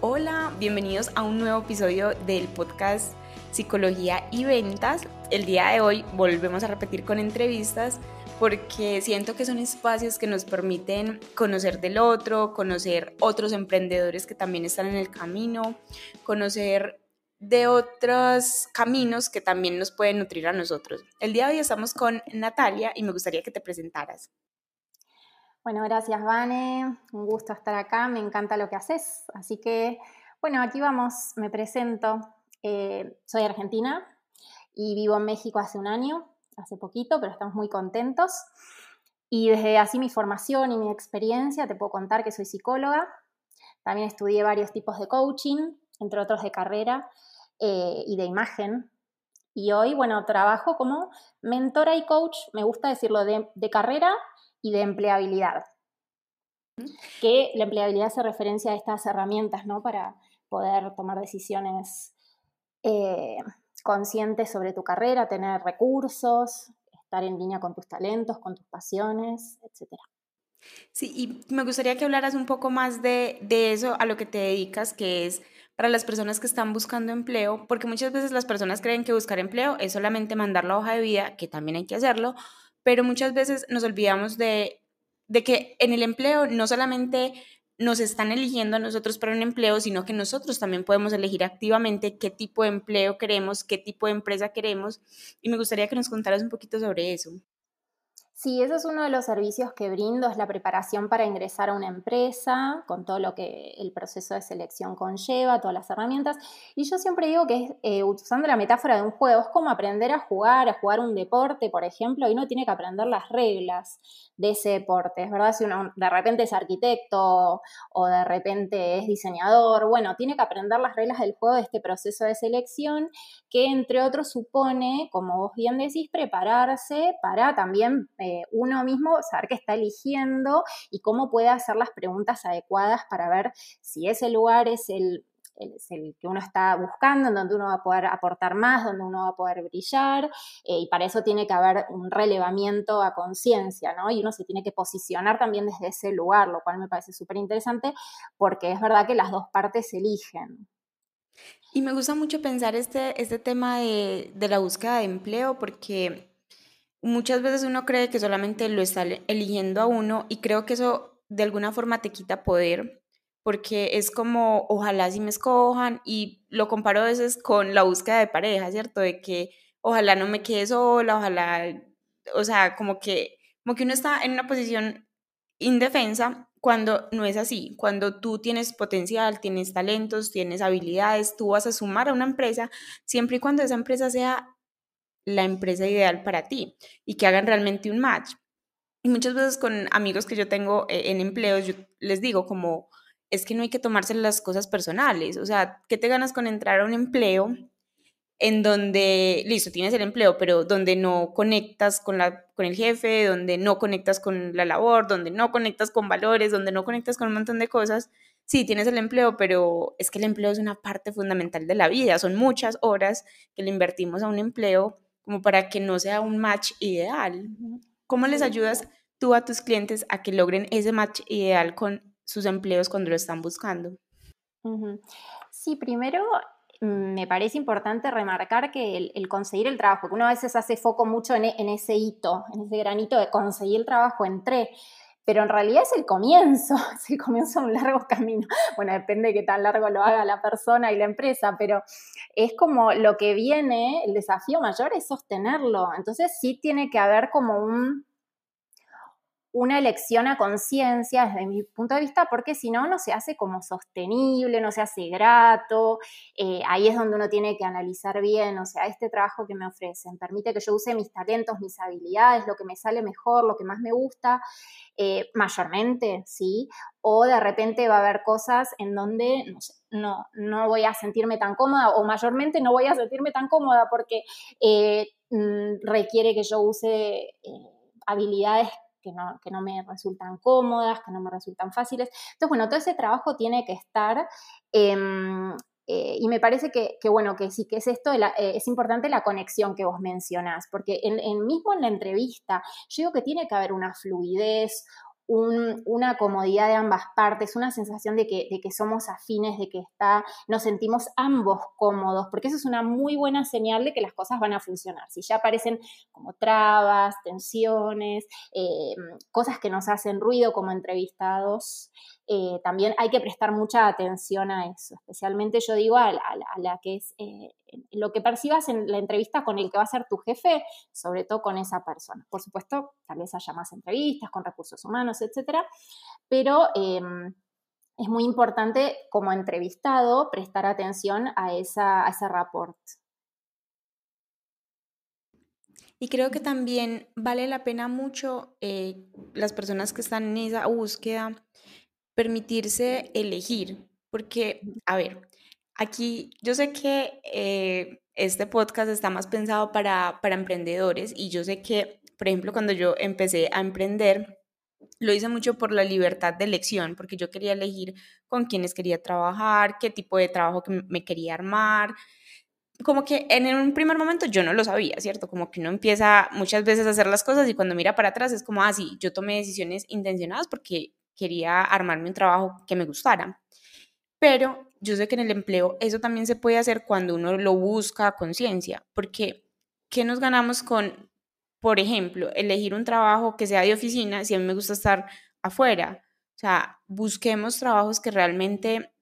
Hola, bienvenidos a un nuevo episodio del podcast Psicología y Ventas. El día de hoy volvemos a repetir con entrevistas porque siento que son espacios que nos permiten conocer del otro, conocer otros emprendedores que también están en el camino, conocer de otros caminos que también nos pueden nutrir a nosotros. El día de hoy estamos con Natalia y me gustaría que te presentaras. Bueno, gracias Vane, un gusto estar acá, me encanta lo que haces. Así que, bueno, aquí vamos, me presento. Eh, soy argentina y vivo en México hace un año, hace poquito, pero estamos muy contentos. Y desde así mi formación y mi experiencia te puedo contar que soy psicóloga. También estudié varios tipos de coaching, entre otros de carrera eh, y de imagen. Y hoy, bueno, trabajo como mentora y coach, me gusta decirlo, de, de carrera y de empleabilidad. Que la empleabilidad se referencia a estas herramientas, ¿no? Para poder tomar decisiones eh, conscientes sobre tu carrera, tener recursos, estar en línea con tus talentos, con tus pasiones, etc. Sí, y me gustaría que hablaras un poco más de, de eso a lo que te dedicas, que es para las personas que están buscando empleo, porque muchas veces las personas creen que buscar empleo es solamente mandar la hoja de vida, que también hay que hacerlo, pero muchas veces nos olvidamos de, que en el empleo no solamente nos están eligiendo a nosotros para un empleo, sino que nosotros también podemos elegir activamente qué tipo de empleo queremos, qué tipo de empresa queremos. Y me gustaría que nos contaras un poquito sobre eso. Sí, eso es uno de los servicios que brindo, es la preparación para ingresar a una empresa, con todo lo que el proceso de selección conlleva, todas las herramientas. Y yo siempre digo que, eh, usando la metáfora de un juego, es como aprender a jugar, a jugar un deporte, por ejemplo, y uno tiene que aprender las reglas de ese deporte, es verdad, si uno de repente es arquitecto o de repente es diseñador, bueno, tiene que aprender las reglas del juego de este proceso de selección, que entre otros supone, como vos bien decís, prepararse para también... Eh, eh, uno mismo saber qué está eligiendo y cómo puede hacer las preguntas adecuadas para ver si ese lugar es el, el que uno está buscando, en donde uno va a poder aportar más, donde uno va a poder brillar, eh, y para eso tiene que haber un relevamiento a conciencia, ¿no? Y uno se tiene que posicionar también desde ese lugar, lo cual me parece súper interesante, porque es verdad que las dos partes eligen. Y me gusta mucho pensar este, este tema de, de la búsqueda de empleo, porque muchas veces uno cree que solamente lo está eligiendo a uno y creo que eso de alguna forma te quita poder porque es como ojalá si me escojan y lo comparo a veces con la búsqueda de pareja, ¿cierto? De que ojalá no me quede sola, ojalá, o sea, como que, como que uno está en una posición indefensa cuando no es así, cuando tú tienes potencial, tienes talentos, tienes habilidades, tú vas a sumar a una empresa siempre y cuando esa empresa sea la empresa ideal para ti y que hagan realmente un match. Y muchas veces con amigos que yo tengo eh, en empleos, yo les digo como, es que no hay que tomarse las cosas personales, o sea, ¿qué te ganas con entrar a un empleo en donde, listo, tienes el empleo, pero donde no conectas con, la, con el jefe, donde no conectas con la labor, donde no conectas con valores, donde no conectas con un montón de cosas? Sí, tienes el empleo, pero es que el empleo es una parte fundamental de la vida, son muchas horas que le invertimos a un empleo como para que no sea un match ideal. ¿Cómo les ayudas tú a tus clientes a que logren ese match ideal con sus empleos cuando lo están buscando? Sí, primero mm, me parece importante remarcar que el, conseguir el trabajo, que uno a veces hace foco mucho en, en, ese hito, en ese granito de conseguir el trabajo, entré, pero en realidad es el comienzo, es el comienzo de un largo camino. Bueno, depende de qué tan largo lo haga la persona y la empresa, pero es como lo que viene, el desafío mayor es sostenerlo. Entonces sí tiene que haber como un, una elección a conciencia desde mi punto de vista, porque si no, no se hace como sostenible, no se hace grato. Eh, ahí es donde uno tiene que analizar bien, o sea, este trabajo que me ofrecen permite que yo use mis talentos, mis habilidades, lo que me sale mejor, lo que más me gusta, eh, mayormente, ¿sí? O de repente va a haber cosas en donde, no no, voy a sentirme tan cómoda, o mayormente no voy a sentirme tan cómoda porque eh, mm, requiere que yo use habilidades que no, me resultan cómodas, que no me resultan fáciles. Entonces, bueno, todo ese trabajo tiene que estar... Em, eh, y me parece que, bueno, que sí que es esto, eh, es importante la conexión que vos mencionás, porque en, mismo en la entrevista, yo digo que tiene que haber una fluidez, una comodidad de ambas partes, una sensación de que, somos afines, de que está, nos sentimos ambos cómodos, porque eso es una muy buena señal de que las cosas van a funcionar. Si ya aparecen como trabas, tensiones, eh, cosas que nos hacen ruido como entrevistados, eh, también hay que prestar mucha atención a eso, especialmente yo digo a, la que es eh, lo que percibas en la entrevista con el que va a ser tu jefe, sobre todo con esa persona. Por supuesto, tal vez haya más entrevistas con recursos humanos, etcétera, pero em, es muy importante como entrevistado prestar atención a, esa, a ese rapport. Y creo que también vale la pena mucho eh, las personas que están en esa búsqueda permitirse elegir, porque, a ver, aquí yo sé que eh, este podcast está más pensado para, para emprendedores y yo sé que, por ejemplo, cuando yo empecé a emprender, lo hice mucho por la libertad de elección, porque yo quería elegir con quiénes quería trabajar, qué tipo de trabajo que me quería armar. Como que en un primer momento yo no lo sabía, ¿cierto? Como que uno empieza muchas veces a hacer las cosas y cuando mira para atrás es como, ah, sí, yo tomé decisiones intencionadas porque quería armarme un trabajo que me gustara. Pero yo sé que en el empleo eso también se puede hacer cuando uno lo busca a conciencia, porque ¿qué nos ganamos con, por ejemplo, elegir un trabajo que sea de oficina si a mí me gusta estar afuera? O sea, busquemos trabajos que realmente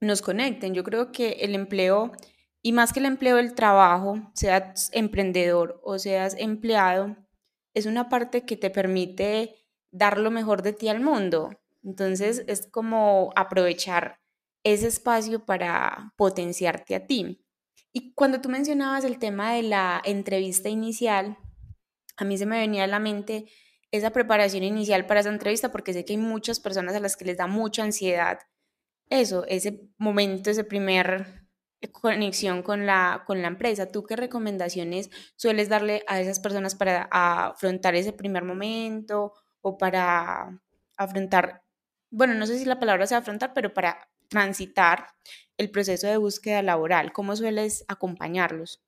nos conecten. Yo creo que el empleo, y más que el empleo, el trabajo, seas emprendedor o seas empleado, es una parte que te permite dar lo mejor de ti al mundo. Entonces es como aprovechar ese espacio para potenciarte a ti. Y cuando tú mencionabas el tema de la entrevista inicial, a mí se me venía a la mente esa preparación inicial para esa entrevista porque sé que hay muchas personas a las que les da mucha ansiedad eso, ese momento, ese primer conexión con la, con la empresa. ¿Tú qué recomendaciones sueles darle a esas personas para afrontar ese primer momento o para afrontar, bueno, no sé si la palabra sea afrontar, pero para transitar el proceso de búsqueda laboral? ¿Cómo sueles acompañarlos?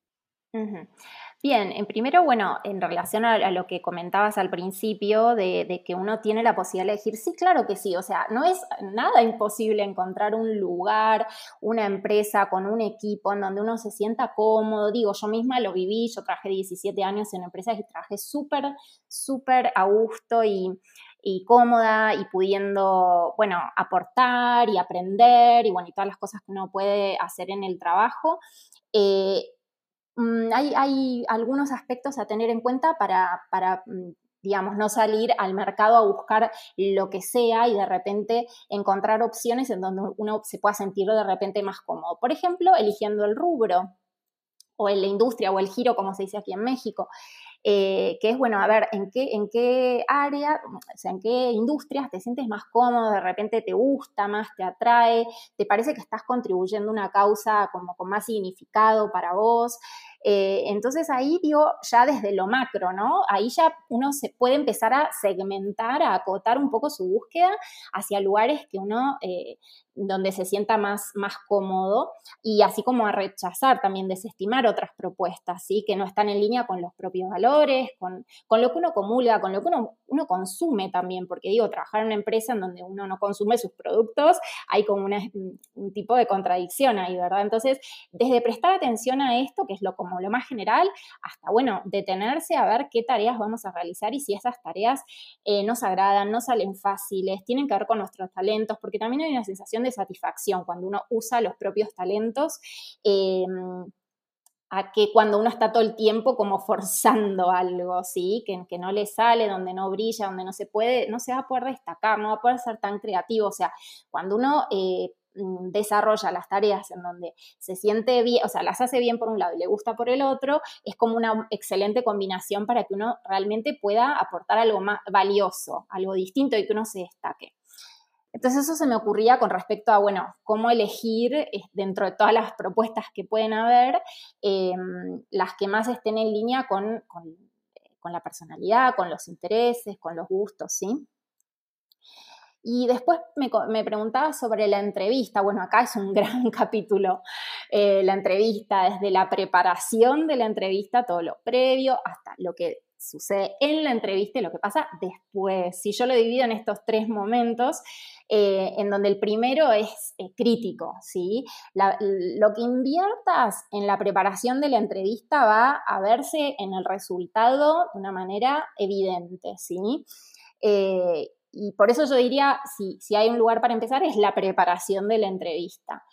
Bien, en primero, bueno, en relación a, lo que comentabas al principio de, que uno tiene la posibilidad de elegir, sí, claro que sí, o sea, no es nada imposible encontrar un lugar, una empresa con un equipo en donde uno se sienta cómodo, digo, yo misma lo viví, yo trabajé 17 años en empresas y trabajé súper, súper a gusto y, cómoda y pudiendo, bueno, aportar y aprender y, bueno, y todas las cosas que uno puede hacer en el trabajo. Eh, Mm, hay, algunos aspectos a tener en cuenta para, mm, digamos, no salir al mercado a buscar lo que sea y de repente encontrar opciones en donde uno se pueda sentir de repente más cómodo. Por ejemplo, eligiendo el rubro o en la industria o el giro, como se dice aquí en México. Eh, que es, bueno, a ver, ¿en qué, en qué área, o sea, en qué industrias te sientes más cómodo, de repente te gusta más, te atrae, te parece que estás contribuyendo a una causa como con más significado para vos. Eh, entonces ahí digo, ya desde lo macro, ¿no? Ahí ya uno se puede empezar a segmentar, a acotar un poco su búsqueda hacia lugares que uno eh, donde se sienta más, más cómodo y así como a rechazar, también desestimar otras propuestas, ¿sí? que no están en línea con los propios valores, con, lo que uno comulga, con lo que uno, uno, consume también, porque digo, trabajar en una empresa en donde uno no consume sus productos, hay como un tipo de contradicción ahí, ¿verdad? Entonces, desde prestar atención a esto, que es lo como lo más general, hasta, bueno, detenerse a ver qué tareas vamos a realizar y si esas tareas eh, nos agradan, no salen fáciles, tienen que ver con nuestros talentos, porque también hay una sensación de satisfacción cuando uno usa los propios talentos. Em, a que cuando uno está todo el tiempo como forzando algo, ¿sí? Que, no le sale, donde no brilla, donde no se puede, no se va a poder destacar, no va a poder ser tan creativo. O sea, cuando uno eh, desarrolla las tareas en donde se siente bien, o sea, las hace bien por un lado y le gusta por el otro, es como una excelente combinación para que uno realmente pueda aportar algo más valioso, algo distinto y que uno se destaque. Entonces eso se me ocurría con respecto a, bueno, cómo elegir eh, dentro de todas las propuestas que pueden haber, em, las que más estén en línea con, la personalidad, con los intereses, con los gustos, ¿sí? Y después me, preguntaba sobre la entrevista. Bueno, acá es un gran capítulo, eh, la entrevista, desde la preparación de la entrevista, todo lo previo, hasta lo que sucede en la entrevista y lo que pasa después. Si yo lo divido en estos tres momentos, eh, en donde el primero es eh, crítico, ¿sí? lo que inviertas en la preparación de la entrevista va a verse en el resultado de una manera evidente, ¿sí? Y por eso yo diría, si, si, hay un lugar para empezar, es la preparación de la entrevista,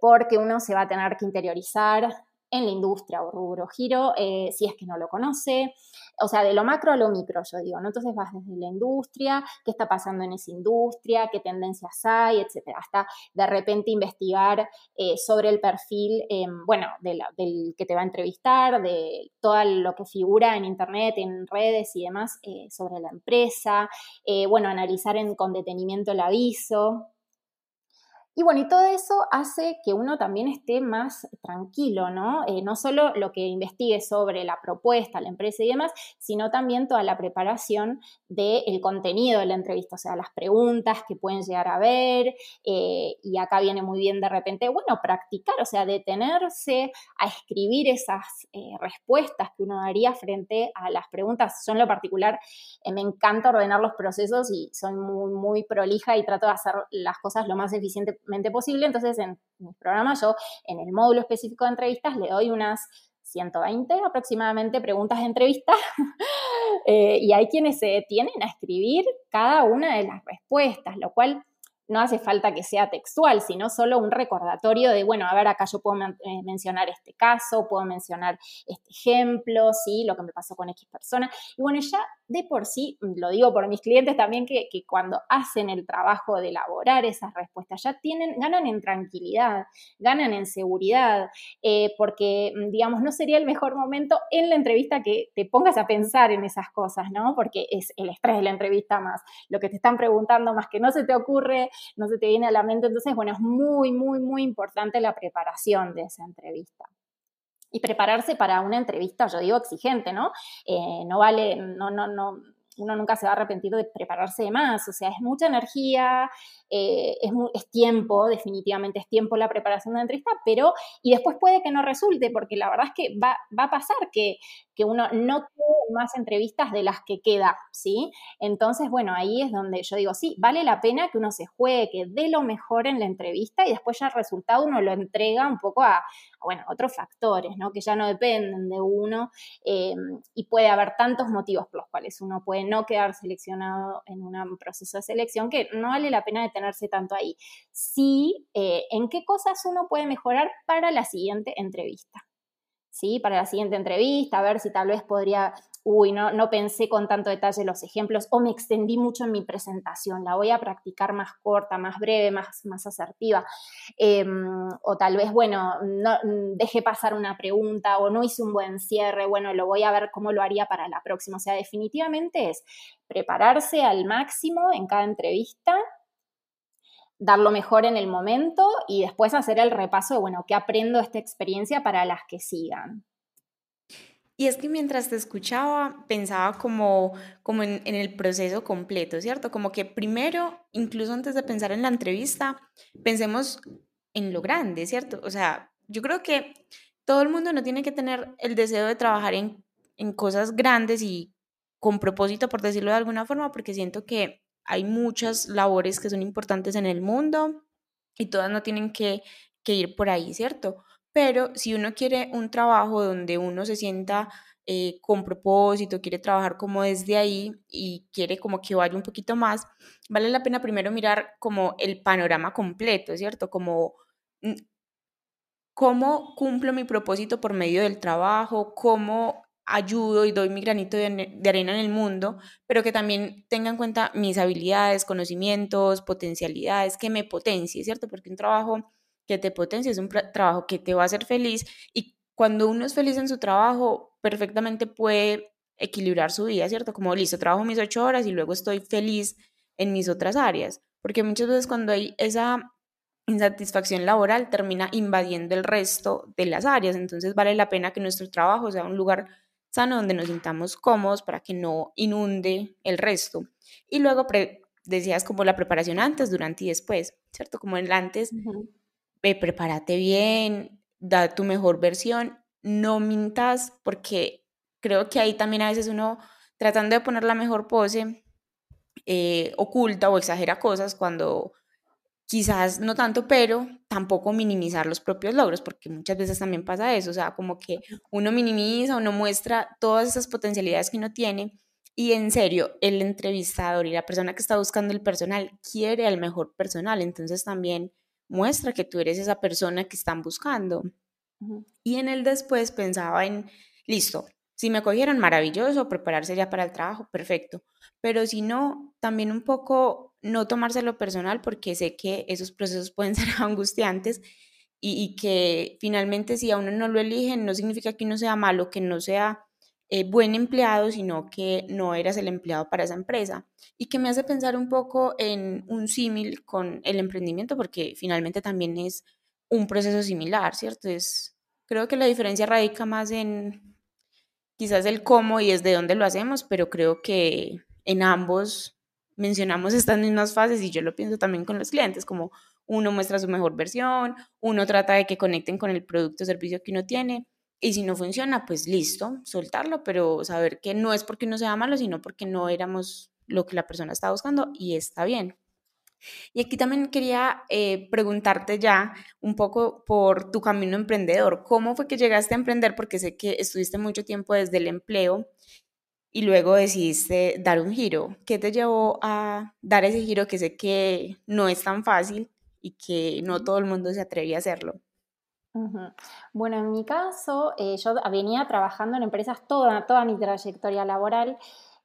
porque uno se va a tener que interiorizar en la industria o rubro giro, eh, si es que no lo conoce, o sea, de lo macro a lo micro, yo digo, ¿no? Entonces vas desde la industria, qué está pasando en esa industria, qué tendencias hay, etcétera, hasta de repente investigar eh, sobre el perfil, em, bueno, del que te va a entrevistar, de todo lo que figura en internet, en redes y demás eh, sobre la empresa, bueno, analizar con detenimiento el aviso, y bueno, y todo eso hace que uno también esté más tranquilo, ¿no? Eh, no solo lo que investigue sobre la propuesta, la empresa y demás, sino también toda la preparación del contenido de la entrevista, o sea, las preguntas que pueden llegar a ver. Eh, y acá viene muy bien de repente, bueno, practicar, o sea, detenerse a escribir esas eh, respuestas que uno daría frente a las preguntas. Yo en lo particular me encanta ordenar los procesos y soy muy, muy prolija y trato de hacer las cosas lo más eficiente posible. Entonces, en mi programa, yo en el módulo específico de entrevistas le doy unas 120 aproximadamente preguntas de entrevista eh, y hay quienes se detienen a escribir cada una de las respuestas, lo cual no hace falta que sea textual, sino solo un recordatorio de, bueno, a ver, acá yo puedo eh, mencionar este caso, puedo mencionar este ejemplo, ¿sí? Lo que me pasó con X persona. Y bueno, ya de por sí, lo digo por mis clientes también, que, cuando hacen el trabajo de elaborar esas respuestas, ya tienen, ganan en tranquilidad, ganan en seguridad, eh, porque, digamos, no sería el mejor momento en la entrevista que te pongas a pensar en esas cosas, ¿no? Porque es el estrés de la entrevista más lo que te están preguntando, más que no se te ocurre, no se te viene a la mente. Entonces, bueno, es muy, muy, muy importante la preparación de esa entrevista. Y prepararse para una entrevista, yo digo, exigente, ¿no? Eh, no vale, no, no, no, uno nunca se va a arrepentir de prepararse de más, o sea, es mucha energía, eh, es, tiempo, definitivamente es tiempo la preparación de la entrevista, pero, y después puede que no resulte, porque la verdad es que va, va a pasar que, que uno no tiene más entrevistas de las que queda, ¿sí? Entonces, bueno, ahí es donde yo digo, sí, vale la pena que uno se juegue, que dé lo mejor en la entrevista y después ya el resultado uno lo entrega un poco a, bueno, otros factores, ¿no? Que ya no dependen de uno eh, y puede haber tantos motivos por los cuales uno puede no quedar seleccionado en un proceso de selección que no vale la pena detenerse tanto ahí. Sí, eh, en qué cosas uno puede mejorar para la siguiente entrevista. ¿Sí? Para la siguiente entrevista, a ver si tal vez podría uy, no, no pensé con tanto detalle los ejemplos o me extendí mucho en mi presentación, la voy a practicar más corta, más breve, más, más asertiva. Em, o tal vez, bueno, no, dejé pasar una pregunta o no hice un buen cierre, bueno, lo voy a ver cómo lo haría para la próxima. O sea, definitivamente es prepararse al máximo en cada entrevista dar lo mejor en el momento y después hacer el repaso de, bueno, ¿qué aprendo de esta experiencia para las que sigan? Y es que mientras te escuchaba, pensaba como, como en, el proceso completo, ¿cierto? Como que primero, incluso antes de pensar en la entrevista, pensemos en lo grande, ¿cierto? O sea, yo creo que todo el mundo no tiene que tener el deseo de trabajar en, en cosas grandes y con propósito, por decirlo de alguna forma, porque siento que hay muchas labores que son importantes en el mundo y todas no tienen que, ir por ahí, ¿cierto? Pero si uno quiere un trabajo donde uno se sienta eh, con propósito, quiere trabajar como desde ahí y quiere como que vaya un poquito más, vale la pena primero mirar como el panorama completo, ¿cierto? Como mm, cómo cumplo mi propósito por medio del trabajo, cómo ayudo y doy mi granito de, arena en el mundo, pero que también tenga en cuenta mis habilidades, conocimientos, potencialidades, que me potencie, ¿cierto? Porque un trabajo que te potencia, es un trabajo que te va a hacer feliz y cuando uno es feliz en su trabajo, perfectamente puede equilibrar su vida, ¿cierto? Como listo, trabajo mis ocho horas y luego estoy feliz en mis otras áreas, porque muchas veces cuando hay esa insatisfacción laboral termina invadiendo el resto de las áreas, entonces vale la pena que nuestro trabajo sea un lugar sano donde nos sintamos cómodos para que no inunde el resto. Y luego decías como la preparación antes, durante y después, ¿cierto? Como el antes, ve, prepárate bien, da tu mejor versión, no mintas porque creo que ahí también a veces uno tratando de poner la mejor pose, eh, oculta o exagera cosas cuando quizás no tanto, pero tampoco minimizar los propios logros, porque muchas veces también pasa eso, o sea, como que uno minimiza, uno muestra todas esas potencialidades que uno tiene y en serio, el entrevistador y la persona que está buscando el personal quiere al mejor personal, entonces también muestra que tú eres esa persona que están buscando. Y en el después pensaba en, listo, si me cogieron, maravilloso, prepararse ya para el trabajo, perfecto. Pero si no, también un poco no tomárselo personal porque sé que esos procesos pueden ser angustiantes y, que finalmente si a uno no lo eligen no significa que uno sea malo, que no sea eh, buen empleado, sino que no eras el empleado para esa empresa. Y que me hace pensar un poco en un símil con el emprendimiento porque finalmente también es un proceso similar, ¿cierto? Es, creo que la diferencia radica más en quizás el cómo y desde dónde lo hacemos, pero creo que en ambos mencionamos estas mismas fases y yo lo pienso también con los clientes, como uno muestra su mejor versión, uno trata de que conecten con el producto o servicio que uno tiene y si no funciona, pues listo, soltarlo, pero saber que no es porque uno sea malo, sino porque no éramos lo que la persona estaba buscando y está bien. Y aquí también quería eh, preguntarte ya un poco por tu camino emprendedor. ¿Cómo fue que llegaste a emprender? Porque sé que estuviste mucho tiempo desde el empleo y luego decidiste dar un giro. ¿Qué te llevó a dar ese giro que sé que no es tan fácil y que no todo el mundo se atreve a hacerlo? Bueno, en mi caso, eh, yo venía trabajando en empresas toda, toda mi trayectoria laboral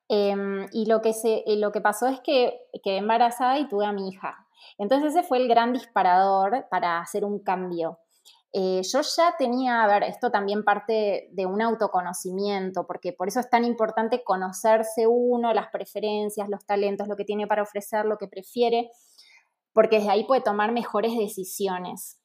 em, y lo que, se, eh, lo que pasó es que quedé embarazada y tuve a mi hija. Entonces ese fue el gran disparador para hacer un cambio. Eh, yo ya tenía, a ver, esto también parte de un autoconocimiento, porque por eso es tan importante conocerse uno, las preferencias, los talentos, lo que tiene para ofrecer, lo que prefiere, porque desde ahí puede tomar mejores decisiones.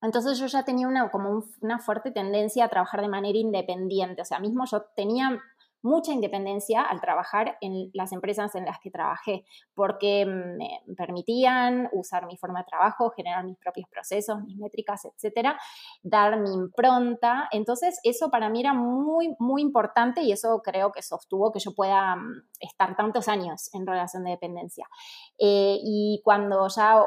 Entonces yo ya tenía una, como una fuerte tendencia a trabajar de manera independiente, o sea, mismo yo tenía mucha independencia al trabajar en las empresas en las que trabajé, porque me permitían usar mi forma de trabajo, generar mis propios procesos, mis métricas, etcétera, dar mi impronta. Entonces, eso para mí era muy, muy importante y eso creo que sostuvo que yo pueda mm, estar tantos años en relación de dependencia. Eh, y cuando ya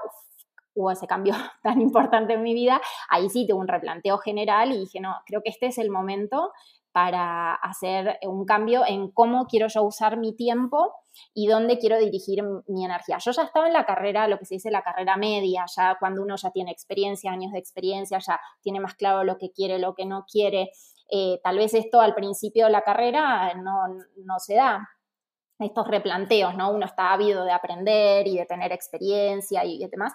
hubo ese cambio tan importante en mi vida, ahí sí tuve un replanteo general y dije, no, creo que este es el momento para hacer un cambio en cómo quiero yo usar mi tiempo y dónde quiero dirigir mi energía. Yo ya estaba en la carrera, lo que se dice la carrera media, ya cuando uno ya tiene experiencia, años de experiencia, ya tiene más claro lo que quiere, lo que no quiere. Eh, tal vez esto al principio de la carrera no, no se da, estos replanteos, ¿no? Uno está ávido de aprender y de tener experiencia y, demás.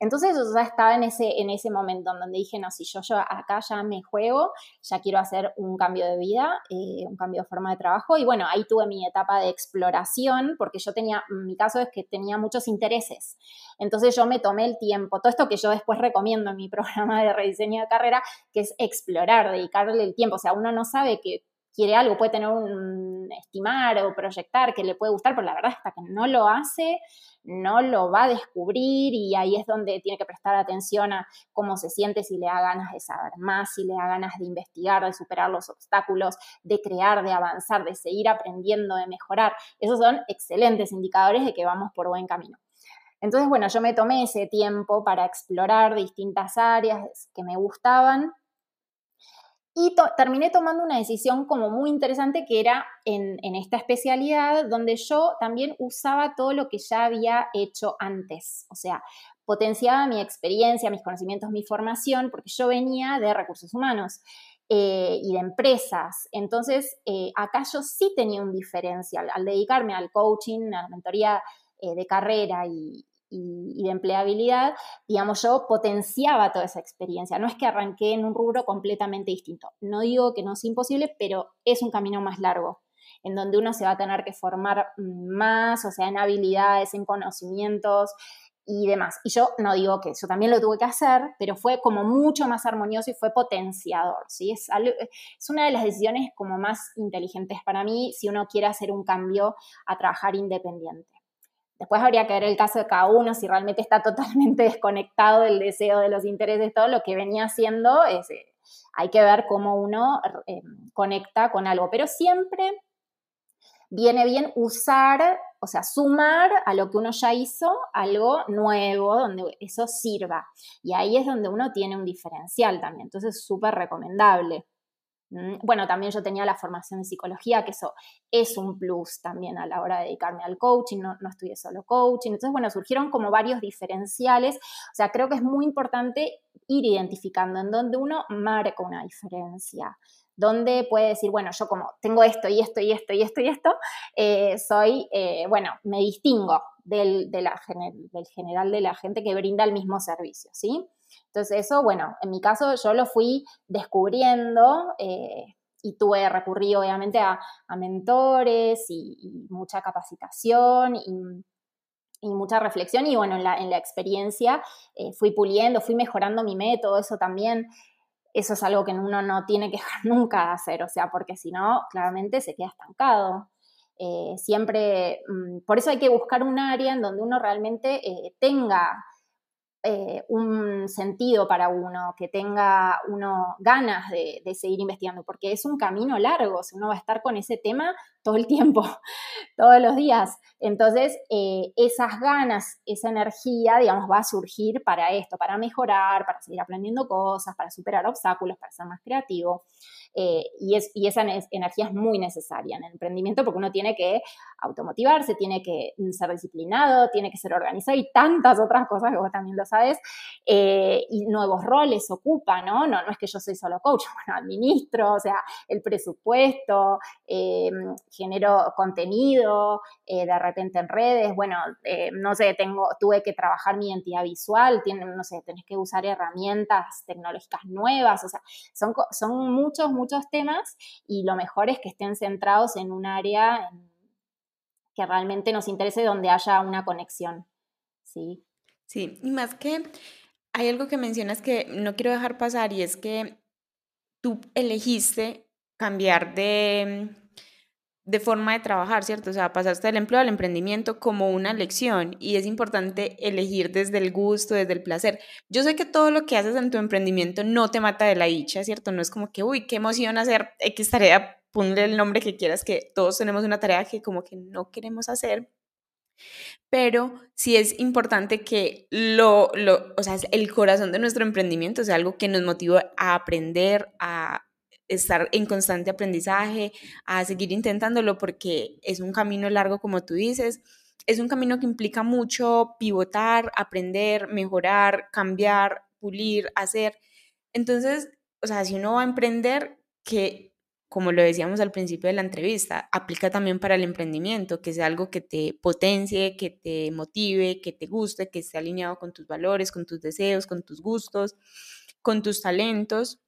Entonces yo ya estaba en ese, en ese momento en donde dije, no, si yo, yo acá ya me juego, ya quiero hacer un cambio de vida, eh, un cambio de forma de trabajo. Y bueno, ahí tuve mi etapa de exploración, porque yo tenía, mi caso es que tenía muchos intereses. Entonces yo me tomé el tiempo, todo esto que yo después recomiendo en mi programa de rediseño de carrera, que es explorar, dedicarle el tiempo. O sea, uno no sabe que quiere algo, puede tener un estimar o proyectar que le puede gustar, pero la verdad hasta que no lo hace, no lo va a descubrir y ahí es donde tiene que prestar atención a cómo se siente, si le da ganas de saber más, si le da ganas de investigar, de superar los obstáculos, de crear, de avanzar, de seguir aprendiendo, de mejorar. Esos son excelentes indicadores de que vamos por buen camino. Entonces, bueno, yo me tomé ese tiempo para explorar distintas áreas que me gustaban y terminé tomando una decisión como muy interesante que era en, esta especialidad donde yo también usaba todo lo que ya había hecho antes, o sea, potenciaba mi experiencia, mis conocimientos, mi formación, porque yo venía de recursos humanos. Eh, y de empresas. Entonces, eh, acá yo sí tenía un diferencial al dedicarme al coaching, a la mentoría eh, de carrera y, y, de empleabilidad, digamos, yo potenciaba toda esa experiencia. No es que arranqué en un rubro completamente distinto. No digo que no es imposible, pero es un camino más largo, en donde uno se va a tener que formar más, o sea, en habilidades, en conocimientos y demás. Y yo no digo que eso también lo tuve que hacer, pero fue como mucho más armonioso y fue potenciador, ¿sí? Es, es una de las decisiones como más inteligentes para mí si uno quiere hacer un cambio a trabajar independiente. Después habría que ver el caso de cada uno, si realmente está totalmente desconectado del deseo, de los intereses, todo lo que venía haciendo es, hay que ver cómo uno eh, conecta con algo, pero siempre viene bien usar, o sea, sumar a lo que uno ya hizo algo nuevo, donde eso sirva. Y ahí es donde uno tiene un diferencial también, entonces súper recomendable. Mm, bueno, también yo tenía la formación en psicología, que eso es un plus también a la hora de dedicarme al coaching, no, estudié solo coaching. Entonces, bueno, surgieron como varios diferenciales. O sea, creo que es muy importante ir identificando en donde uno marca una diferencia donde puede decir, bueno, yo como tengo esto y esto y esto y esto y esto, eh, soy, eh, bueno, me distingo del general de la gente que brinda el mismo servicio, ¿sí? Entonces eso, bueno, en mi caso yo lo fui descubriendo eh, y tuve recurrido obviamente a, mentores y, mucha capacitación y, mucha reflexión. Y bueno, en la, en la experiencia eh, fui puliendo, fui mejorando mi método, eso también, eso es algo que uno no tiene que dejar nunca de hacer, o sea, porque si no, claramente se queda estancado. Eh, siempre, mm, por eso hay que buscar un área en donde uno realmente tenga eh, un sentido para uno, que tenga uno ganas de, seguir investigando, porque es un camino largo, si uno va a estar con ese tema todo el tiempo, todos los días. Entonces, eh, esas ganas, esa energía, digamos, va a surgir para esto, para mejorar, para seguir aprendiendo cosas, para superar obstáculos, para ser más creativo. Eh, y, es, y esa energía es muy necesaria en el emprendimiento porque uno tiene que automotivarse, tiene que ser disciplinado, tiene que ser organizado y tantas otras cosas que vos también lo sabes, eh, y nuevos roles ocupa, ¿no? ¿no? No es que yo soy solo coach, bueno, administro, o sea, el presupuesto, eh, genero contenido, de repente en redes, bueno, no sé, tengo, tuve que trabajar mi identidad visual, tiene, no sé, tenés que usar herramientas tecnológicas nuevas, o sea, son, son muchos, muchos temas y lo mejor es que estén centrados en un área que realmente nos interese donde haya una conexión. Sí. Sí, y más que hay algo que mencionas que no quiero dejar pasar y es que tú elegiste cambiar de, de forma de trabajar, ¿cierto? O sea, pasaste del empleo al emprendimiento como una lección y es importante elegir desde el gusto, desde el placer. Yo sé que todo lo que haces en tu emprendimiento no te mata de la dicha, ¿cierto? No es como que, uy, qué emoción hacer X tarea, ponle el nombre que quieras, que todos tenemos una tarea que como que no queremos hacer, pero sí es importante que lo, lo, o sea, el corazón de nuestro emprendimiento sea algo que nos motive a aprender, a estar en constante aprendizaje, a seguir intentándolo porque es un camino largo, como tú dices. Es un camino que implica mucho pivotar, aprender, mejorar, cambiar, pulir, hacer. Entonces, o sea, si uno va a emprender, que como lo decíamos al principio de la entrevista, aplica también para el emprendimiento, que sea algo que te potencie, que te motive, que te guste, que esté alineado con tus valores, con tus deseos, con tus gustos, con tus talentos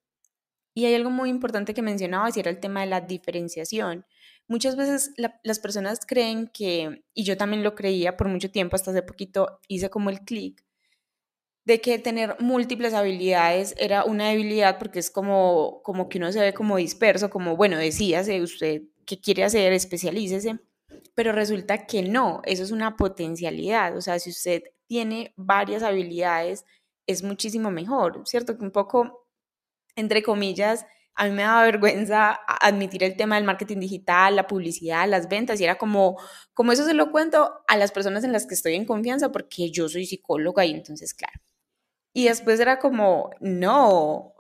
y hay algo muy importante que mencionabas y era el tema de la diferenciación. Muchas veces las personas creen que, y yo también lo creía por mucho tiempo, hasta hace poquito hice como el clic, de que tener múltiples habilidades era una debilidad porque es como, como que uno se ve como disperso, como, bueno, decíase usted qué quiere hacer, especialícese, pero resulta que no, eso es una potencialidad, o sea, si usted tiene varias habilidades, es muchísimo mejor, ¿cierto? Que un poco entre comillas, a mí me daba vergüenza admitir el tema del marketing digital, la publicidad, las ventas, y era como, como eso se lo cuento a las personas en las que estoy en confianza, porque yo soy psicóloga y entonces, claro. Y después era como, no,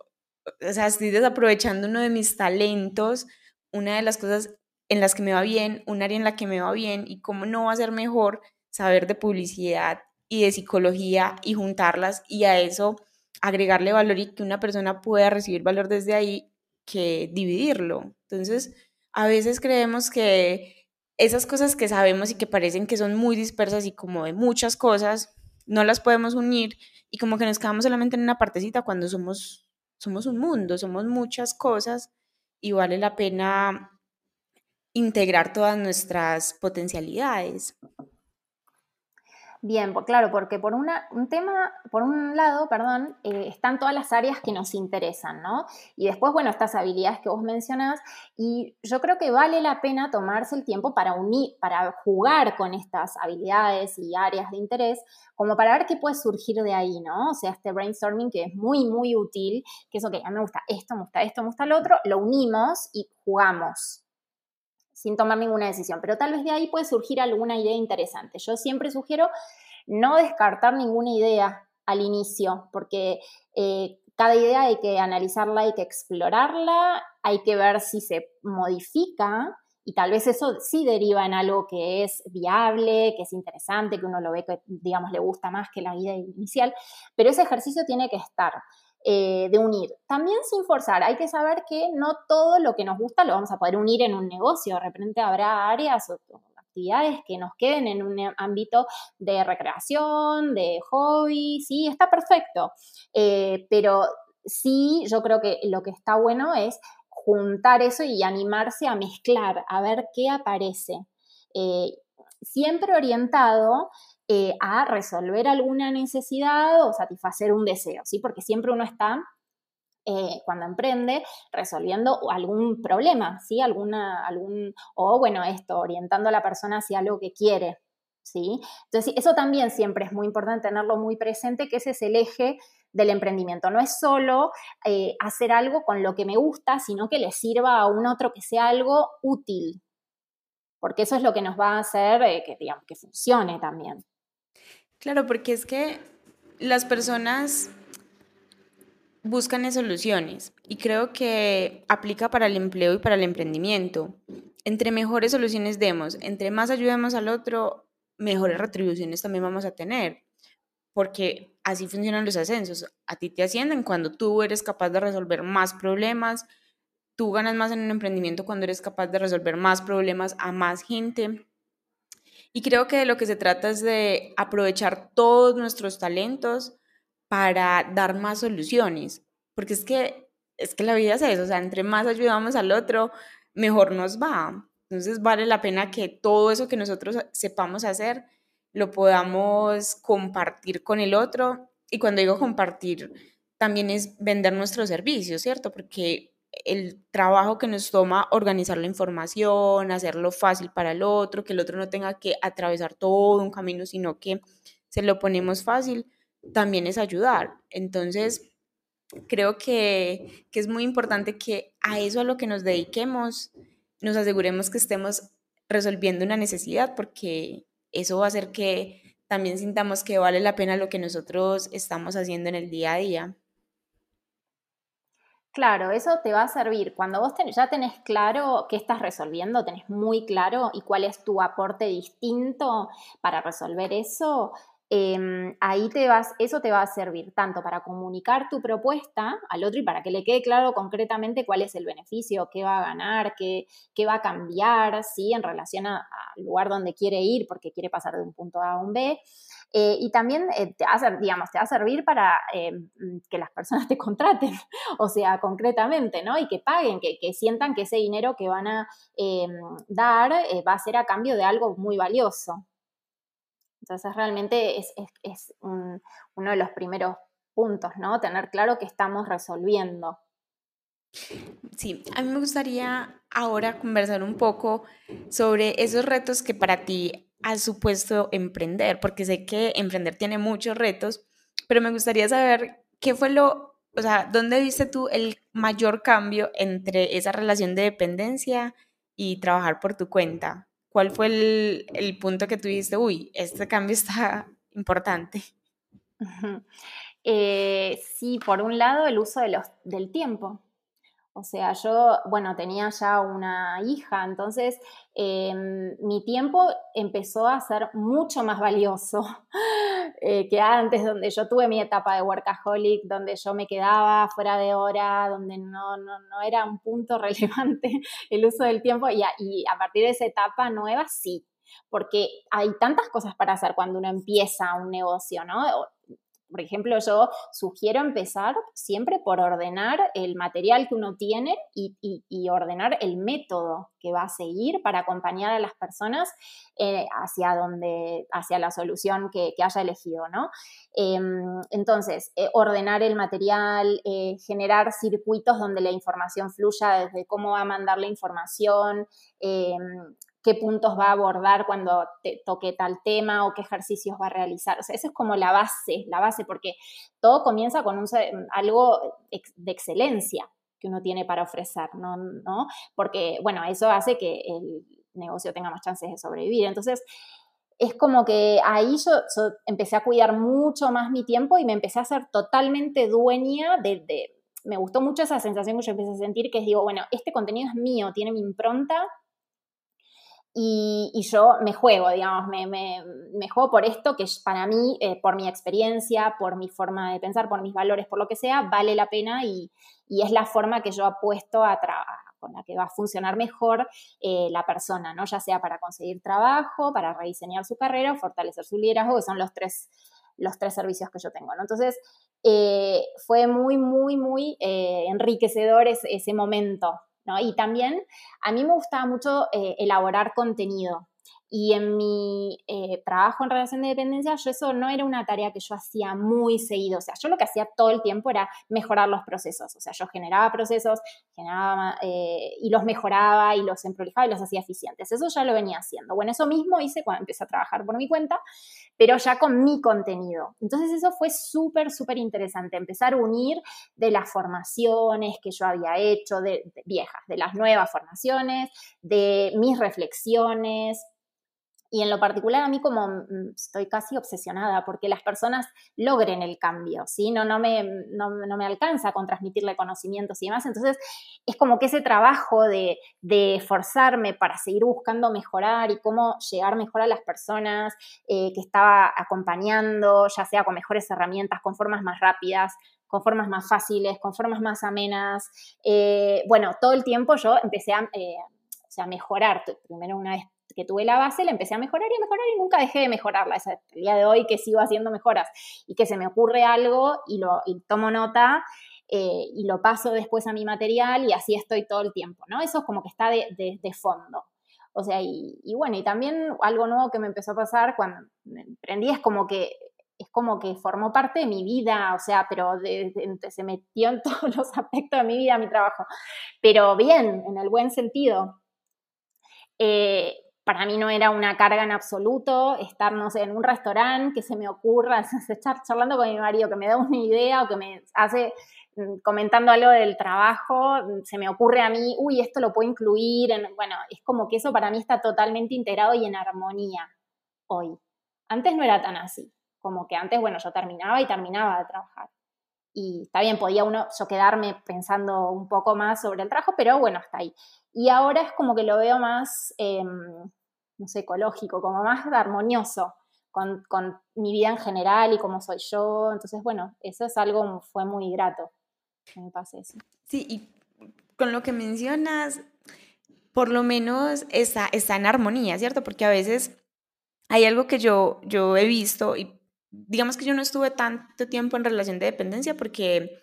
o sea, estoy desaprovechando uno de mis talentos, una de las cosas en las que me va bien, un área en la que me va bien, y cómo no va a ser mejor saber de publicidad y de psicología y juntarlas, y a eso agregarle valor y que una persona pueda recibir valor desde ahí que dividirlo. Entonces, a veces creemos que esas cosas que sabemos y que parecen que son muy dispersas y como de muchas cosas, no las podemos unir y como que nos quedamos solamente en una partecita cuando somos, somos un mundo, somos muchas cosas y vale la pena integrar todas nuestras potencialidades. Bien, pues claro, porque por una, un tema, por un lado, perdón, eh, están todas las áreas que nos interesan, ¿no? Y después, bueno, estas habilidades que vos mencionás, y yo creo que vale la pena tomarse el tiempo para unir, para jugar con estas habilidades y áreas de interés, como para ver qué puede surgir de ahí, ¿no? O sea, este brainstorming que es muy, muy útil, que es, ok, a mí me gusta esto, me gusta esto, me gusta lo otro, lo unimos y jugamos, sin tomar ninguna decisión. Pero tal vez de ahí puede surgir alguna idea interesante. Yo siempre sugiero no descartar ninguna idea al inicio, porque eh, cada idea hay que analizarla, hay que explorarla, hay que ver si se modifica y tal vez eso sí deriva en algo que es viable, que es interesante, que uno lo ve que, digamos, le gusta más que la idea inicial, pero ese ejercicio tiene que estar. Eh, de unir. También sin forzar, hay que saber que no todo lo que nos gusta lo vamos a poder unir en un negocio. De repente habrá áreas o actividades que nos queden en un ámbito de recreación, de hobby, sí, está perfecto. Eh, pero sí, yo creo que lo que está bueno es juntar eso y animarse a mezclar, a ver qué aparece. Eh, siempre orientado eh, a resolver alguna necesidad o satisfacer un deseo, ¿sí? Porque siempre uno está eh, cuando emprende, resolviendo algún problema, ¿sí? Alguna, algún, o bueno, esto, orientando a la persona hacia algo que quiere, ¿sí? Entonces, eso también siempre es muy importante tenerlo muy presente, que ese es el eje del emprendimiento. No es solo eh, hacer algo con lo que me gusta, sino que le sirva a un otro que sea algo útil, porque eso es lo que nos va a hacer que, digamos, que funcione también. Claro, porque es que las personas buscan soluciones y creo que aplica para el empleo y para el emprendimiento. Entre mejores soluciones demos, entre más ayudemos al otro, mejores retribuciones también vamos a tener, porque así funcionan los ascensos. A ti te ascienden cuando tú eres capaz de resolver más problemas, tú ganas más en un emprendimiento cuando eres capaz de resolver más problemas a más gente. Y creo que de lo que se trata es de aprovechar todos nuestros talentos para dar más soluciones, porque es que, es que la vida es eso, o sea, entre más ayudamos al otro, mejor nos va. Entonces vale la pena que todo eso que nosotros sepamos hacer lo podamos compartir con el otro. Y cuando digo compartir, también es vender nuestros servicios, ¿cierto? Porque el trabajo que nos toma organizar la información, hacerlo fácil para el otro, que el otro no tenga que atravesar todo un camino, sino que se lo ponemos fácil, también es ayudar. Entonces, creo que, es muy importante que a eso a lo que nos dediquemos, nos aseguremos que estemos resolviendo una necesidad, porque eso va a hacer que también sintamos que vale la pena lo que nosotros estamos haciendo en el día a día. Claro, eso te va a servir. Cuando vos ya tenés claro qué estás resolviendo, tenés muy claro y cuál es tu aporte distinto para resolver eso, Em, ahí te vas, eso te va a servir tanto para comunicar tu propuesta al otro y para que le quede claro concretamente cuál es el beneficio, qué va a ganar, qué, qué va a cambiar, ¿sí? En relación al lugar donde quiere ir, porque quiere pasar de un punto A a un B. Eh, y también eh, te, va a, servir para em, que las personas te contraten, o sea, concretamente, ¿no? Y que paguen, que, que sientan que ese dinero que van a em, dar eh, va a ser a cambio de algo muy valioso. Entonces realmente es, uno de los primeros puntos, ¿no? Tener claro que estamos resolviendo. Sí, a mí me gustaría ahora conversar un poco sobre esos retos que para ti ha supuesto emprender, porque sé que emprender tiene muchos retos, pero me gustaría saber qué fue lo, o sea, ¿dónde viste tú el mayor cambio entre esa relación de dependencia y trabajar por tu cuenta? ¿Cuál fue el, punto que tú uy, este cambio está importante? Eh, sí, por un lado el uso de los, del tiempo. O sea, yo, bueno, tenía ya una hija, entonces em, mi tiempo empezó a ser mucho más valioso eh, que antes, donde yo tuve mi etapa de workaholic, donde yo me quedaba fuera de hora, donde no, no, no era un punto relevante el uso del tiempo y y a partir de esa etapa nueva sí, porque hay tantas cosas para hacer cuando uno empieza un negocio, ¿no? Por ejemplo, yo sugiero empezar siempre por ordenar el material que uno tiene y, ordenar el método que va a seguir para acompañar a las personas eh, hacia, donde, hacia la solución que, haya elegido, ¿no? Em, entonces, eh, ordenar el material, eh, generar circuitos donde la información fluya desde cómo va a mandar la información, em, qué puntos va a abordar cuando te toque tal tema o qué ejercicios va a realizar. O sea, eso es como la base, la base, porque todo comienza con un, algo de excelencia que uno tiene para ofrecer, ¿no? ¿no? Porque, bueno, eso hace que el negocio tenga más chances de sobrevivir. Entonces, es como que ahí yo, empecé a cuidar mucho más mi tiempo y me empecé a ser totalmente dueña de, me gustó mucho esa sensación que yo empecé a sentir, que es, digo, bueno, este contenido es mío, tiene mi impronta y, yo me juego, digamos, me, juego por esto que para mí, eh, por mi experiencia, por mi forma de pensar, por mis valores, por lo que sea, vale la pena y, es la forma que yo apuesto a con la que va a funcionar mejor eh, la persona, ¿no? Ya sea para conseguir trabajo, para rediseñar su carrera o fortalecer su liderazgo, que son los tres, los tres servicios que yo tengo. Entonces, eh, fue muy, muy, muy enriquecedor ese momento y también a mí me gustaba mucho eh, elaborar contenido. Y en mi eh, trabajo en relación de dependencia, yo eso no era una tarea que yo hacía muy seguido. O sea, yo lo que hacía todo el tiempo era mejorar los procesos. O sea, yo generaba procesos, generaba, eh, y los mejoraba y los emprolijaba y los hacía eficientes. Eso ya lo venía haciendo. Bueno, eso mismo hice cuando empecé a trabajar por mi cuenta, pero ya con mi contenido. Entonces eso fue súper, súper interesante. Empezar a unir de las formaciones que yo había hecho, de viejas, de las nuevas formaciones, de mis reflexiones y en lo particular a mí como mm, estoy casi obsesionada porque las personas logren el cambio, ¿sí? No, no, me, no, me alcanza con transmitirle conocimientos y demás. Entonces es como que ese trabajo de, de esforzarme para seguir buscando mejorar y cómo llegar mejor a las personas eh, que estaba acompañando, ya sea con mejores herramientas, con formas más rápidas, con formas más fáciles, con formas más amenas. Eh, bueno, todo el tiempo yo empecé a, eh, o sea, mejorar. Primero una vez que tuve la base, la empecé a mejorar y a mejorar y nunca dejé de mejorarla. Es el día de hoy que sigo haciendo mejoras y que se me ocurre algo y, lo, tomo nota eh, y lo paso después a mi material y así estoy todo el tiempo, ¿no? Eso es como que está de, fondo. O sea, y, bueno, y también algo nuevo que me empezó a pasar cuando emprendí es como que es como que formó parte de mi vida, o sea, pero se metió en todos los aspectos de mi vida, mi trabajo, pero bien, en el buen sentido. Eh, para mí no era una carga en absoluto estar, no sé, en un restaurante que se me ocurra, estar charlando con mi marido que me da una idea o que me hace mm, comentando algo del trabajo, mm, se me ocurre a mí, uy, esto lo puedo incluir, en, bueno, es como que eso para mí está totalmente integrado y en armonía hoy. Antes no era tan así, como que antes, bueno, yo terminaba y terminaba de trabajar. Y está bien, podía uno, yo quedarme pensando un poco más sobre el trabajo, pero bueno, hasta ahí. Y ahora es como que lo veo más, em, no sé, ecológico, como más armonioso con, mi vida en general y cómo soy yo. Entonces, bueno, eso es algo, fue muy grato que me pase eso. Sí, y con lo que mencionas, por lo menos está, está en armonía, ¿cierto? Porque a veces hay algo que yo, yo he visto y digamos que yo no estuve tanto tiempo en relación de dependencia porque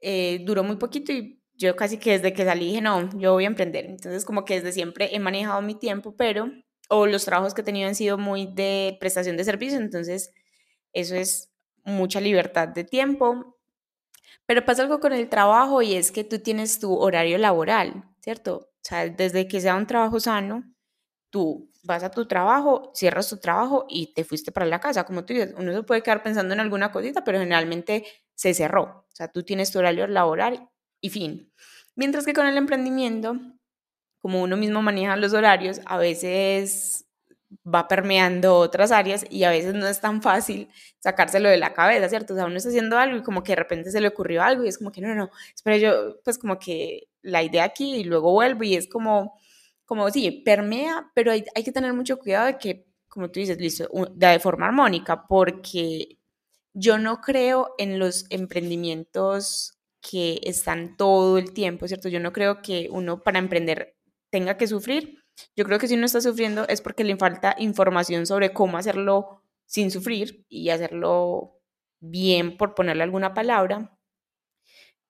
eh, duró muy poquito y yo casi que desde que salí dije, no, yo voy a emprender. Entonces como que desde siempre he manejado mi tiempo, pero o los trabajos que he tenido han sido muy de prestación de servicio, entonces eso es mucha libertad de tiempo. Pero pasa algo con el trabajo y es que tú tienes tu horario laboral, ¿cierto? O sea, desde que sea un trabajo sano, tú vas a tu trabajo, cierras tu trabajo y te fuiste para la casa, como tú dices, uno se puede quedar pensando en alguna cosita, pero generalmente se cerró. O sea, tú tienes tu horario laboral y fin. Mientras que con el emprendimiento, como uno mismo maneja los horarios, a veces va permeando otras áreas y a veces no es tan fácil sacárselo de la cabeza, ¿cierto? O sea, uno está haciendo algo y como que de repente se le ocurrió algo y es como que no, no, espera yo, pues como que la idea aquí y luego vuelvo y es como, como sí, permea, pero hay, hay que tener mucho cuidado de que, como tú dices, listo, de forma armónica, porque yo no creo en los emprendimientos que están todo el tiempo, ¿cierto? Yo no creo que uno para emprender tenga que sufrir. Yo creo que si uno está sufriendo es porque le falta información sobre cómo hacerlo sin sufrir y hacerlo bien, por ponerle alguna palabra,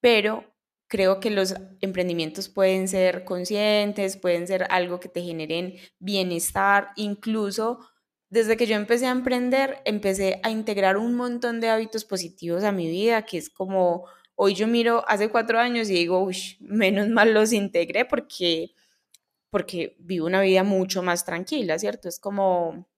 pero creo que los emprendimientos pueden ser conscientes, pueden ser algo que te generen bienestar, incluso desde que yo empecé a emprender, empecé a integrar un montón de hábitos positivos a mi vida, que es como, hoy yo miro hace cuatro años y digo, uy, menos mal los integré porque, porque vivo una vida mucho más tranquila, ¿cierto? Es como,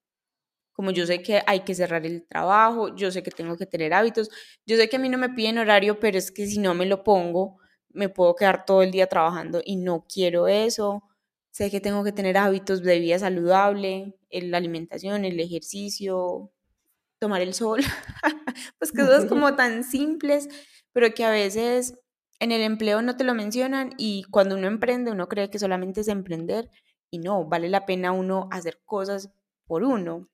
como yo sé que hay que cerrar el trabajo, yo sé que tengo que tener hábitos, yo sé que a mí no me piden horario, pero es que si no me lo pongo, me puedo quedar todo el día trabajando y no quiero eso sé que tengo que tener hábitos de vida saludable, la alimentación, el ejercicio, tomar el sol, pues que cosas como tan simples, pero que a veces en el empleo no te lo mencionan y cuando uno emprende uno cree que solamente es emprender y no, vale la pena uno hacer cosas por uno.